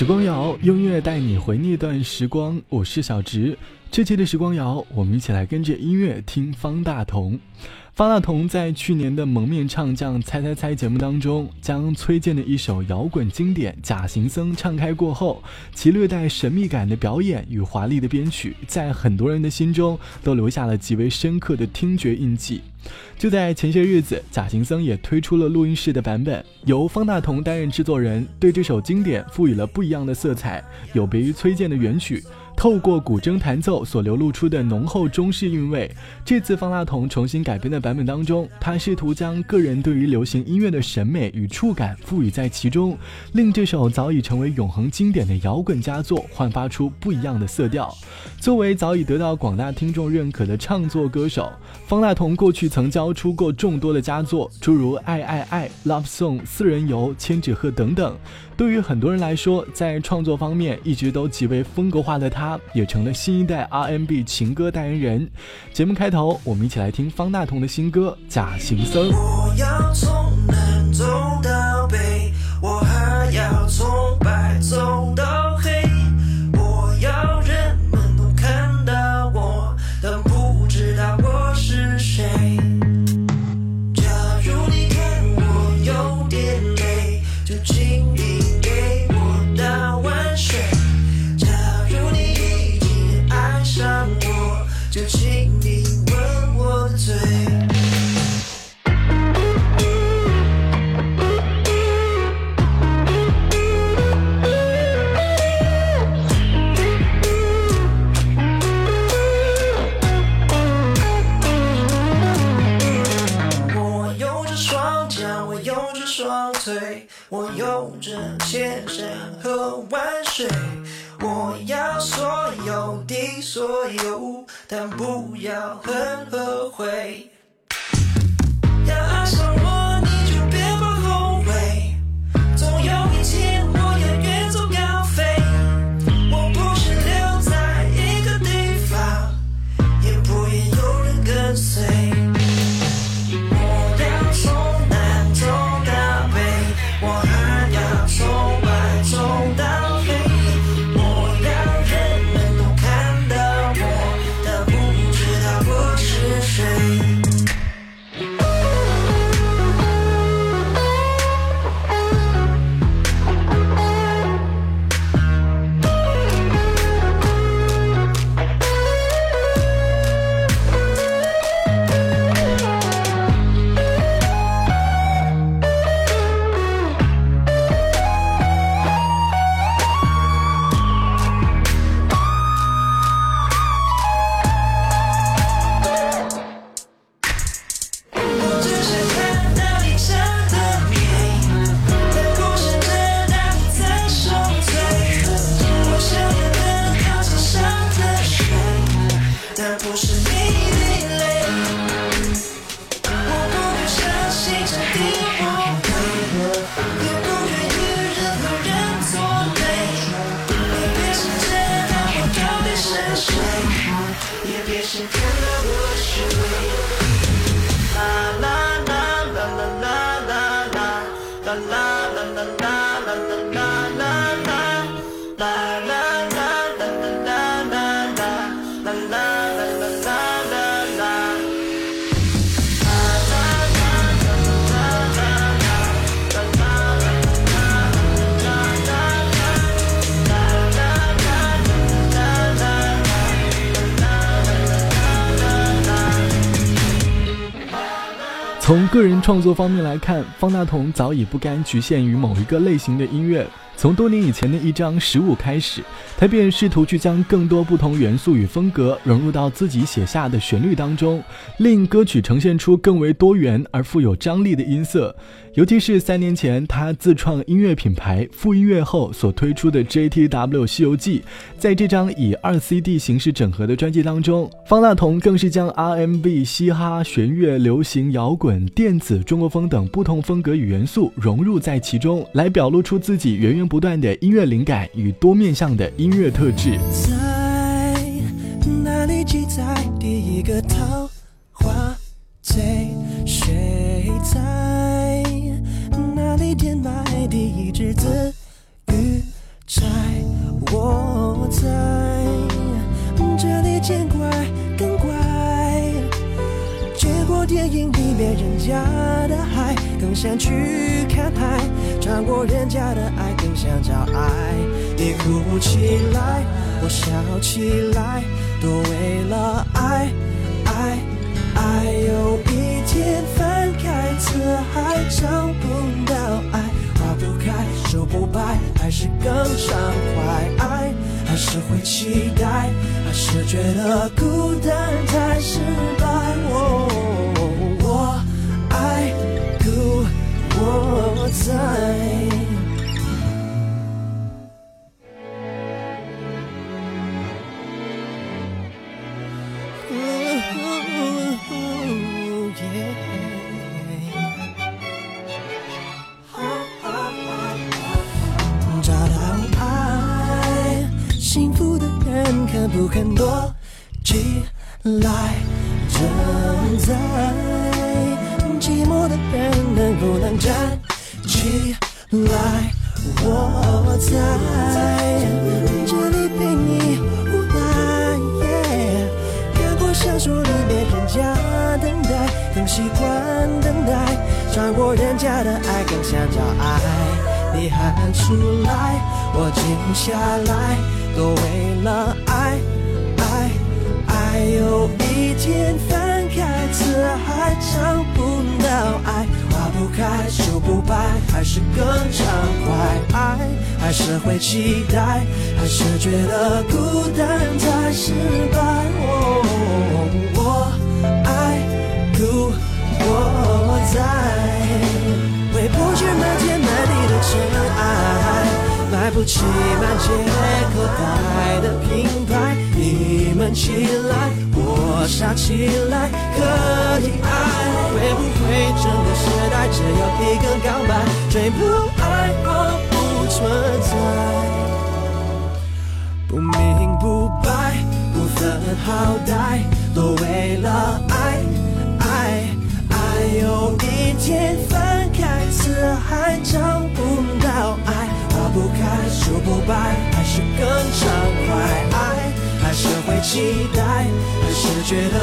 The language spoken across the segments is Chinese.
时光谣，用音乐带你回那段时光。我是小植，这期的时光谣，我们一起来跟着音乐听方大同。方大同在去年的《蒙面唱将猜猜猜》节目当中，将崔健的一首摇滚经典《假行僧》唱开过后，其略带神秘感的表演与华丽的编曲，在很多人的心中都留下了极为深刻的听觉印记。就在前些日子，《假行僧》也推出了录音室的版本，由方大同担任制作人，对这首经典赋予了不一样的色彩，有别于崔健的原曲。透过古筝弹奏所流露出的浓厚中式韵味，这次方大同重新改编的版本当中，他试图将个人对于流行音乐的审美与触感赋予在其中，令这首早已成为永恒经典的摇滚佳作焕发出不一样的色调。作为早已得到广大听众认可的唱作歌手，方大同过去曾交出过众多的佳作，诸如《爱爱爱》、《Love Song》、《私人游》、《千纸鹤》等等。对于很多人来说，在创作方面一直都极为风格化的他，也成了新一代 R N B 情歌代言人。节目开头，我们一起来听方大同的新歌《假行僧》。我要从南走到北，我还要从白走到我要所有的所有，但不要很后悔。Guess I'm gonna away 从个人创作方面来看，方大同早已不甘局限于某一个类型的音乐。从多年以前的一张《十五》开始，他便试图去将更多不同元素与风格融入到自己写下的旋律当中，令歌曲呈现出更为多元而富有张力的音色。尤其是三年前他自创音乐品牌复音乐后所推出的《JTW 西游记》，在这张以二 CD 形式整合的专辑当中，方大同更是将 R&B、嘻哈、弦乐、流行、摇滚、电子、中国风等不同风格与元素融入在其中，来表露出自己源源不断的音乐灵感与多面向的音乐特质。在哪里记载第一个桃花醉？谁在第一只字，愚宅，我在，这里见怪更怪，见过电影里面人家的海，更想去看海，穿过人家的爱，更想找爱，你哭起来，我笑起来，都为了爱爱爱有一天翻开辞海找不到爱。花不开，说不白，还是更畅快。爱，还是会期待，还是觉得孤单太失败。我我爱故我在。出来，我静下来，都为了爱，爱，爱。有一天翻开词海，找不到爱，花不开，树不白，还是更畅快。爱，还是会期待，还是觉得孤单太失败。哦，不起满街口袋的品牌。你们起来，我傻起来，可以爱。会不会整个时代只有一个告白，追不爱我觉得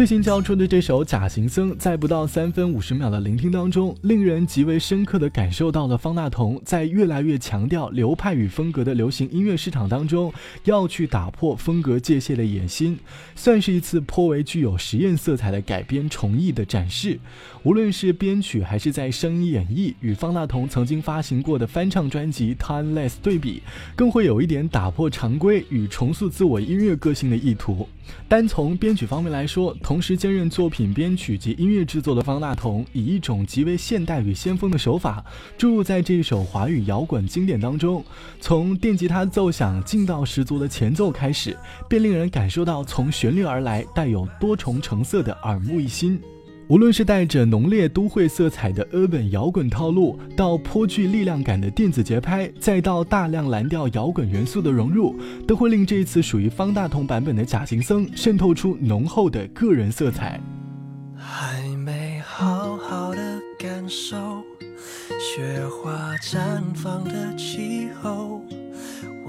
最新交出的这首《假行僧》，在不到三分五十秒的聆听当中，令人极为深刻地感受到了方大同在越来越强调流派与风格的流行音乐市场当中，要去打破风格界限的野心，算是一次颇为具有实验色彩的改编重艺的展示。无论是编曲还是在声音演绎，与方大同曾经发行过的翻唱专辑《Timeless》对比，更会有一点打破常规与重塑自我音乐个性的意图。单从编曲方面来说，同时兼任作品编曲及音乐制作的方大同，以一种极为现代与先锋的手法，注入在这一首华语摇滚经典当中。从电吉他奏响劲道十足的前奏开始，便令人感受到从旋律而来、带有多重成色的耳目一新。无论是带着浓烈都会色彩的 urban 摇滚套路，到颇具力量感的电子节拍，再到大量蓝调摇滚元素的融入，都会令这一次属于方大同版本的《假行僧》渗透出浓厚的个人色彩。还没好好的感受雪花绽放的气候，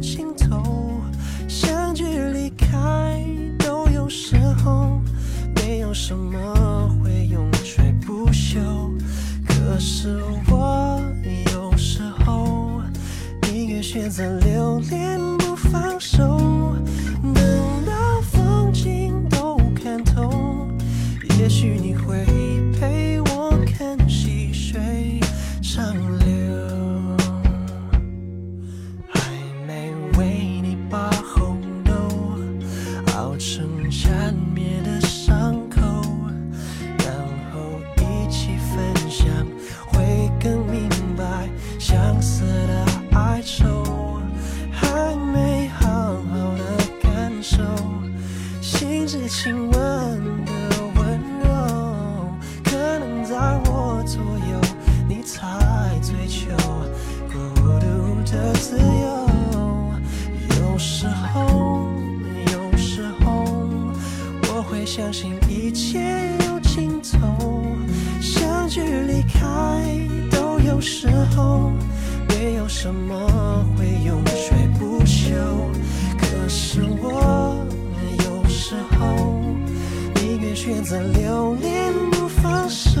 尽头，相聚离开都有时候，没有什么会永垂不朽。可是我有时候宁愿选择留恋不放手，亲吻的温柔可能在我左右你才追求孤独的自由有时候有时候我会相信一切有尽头。相聚离开都有时候没有什么会永垂不朽。可是我有时候选择留恋不放手，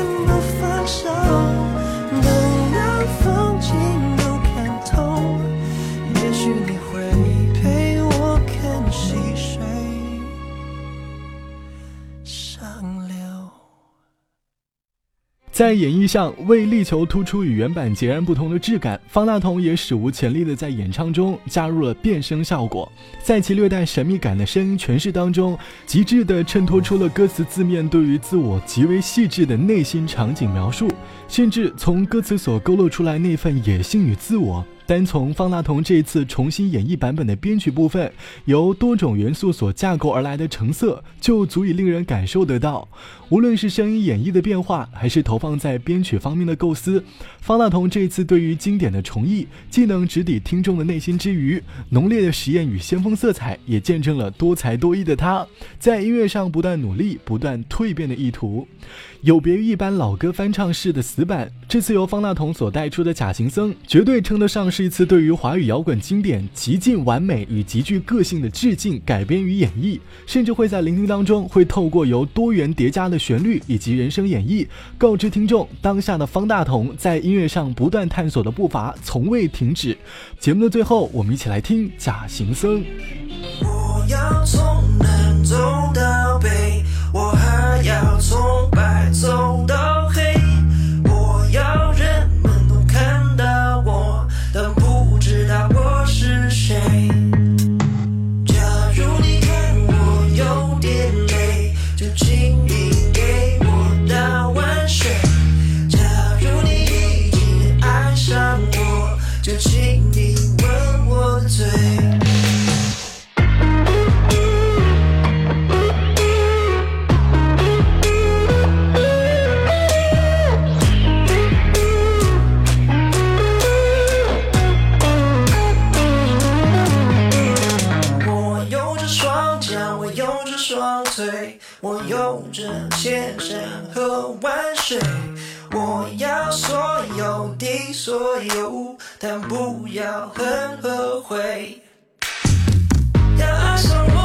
在演绎上，为力求突出与原版截然不同的质感，方大同也史无前例的在演唱中加入了变声效果，在其略带神秘感的声音诠释当中，极致的衬托出了歌词字面对于自我极为细致的内心场景描述，甚至从歌词所勾勒出来那份野性与自我。单从方大同这次重新演绎版本的编曲部分，由多种元素所架构而来的成色，就足以令人感受得到。无论是声音演绎的变化，还是投放在编曲方面的构思，方大同这次对于经典的重绎，既能直抵听众的内心之余，浓烈的实验与先锋色彩，也见证了多才多艺的他在音乐上不断努力、不断蜕变的意图。有别于一般老歌翻唱式的死板，这次由方大同所带出的《假行僧》，绝对称得上是一次对于华语摇滚经典极尽完美与极具个性的致敬、改编与演绎，甚至会在聆听当中会透过由多元叠加的旋律以及人声演绎，告知听众当下的方大同在音乐上不断探索的步伐从未停止。节目的最后，我们一起来听《假行僧》。我要从南走到，从白走到我有着千山和万水。我要所有的所有，但不要很后悔。要爱上我，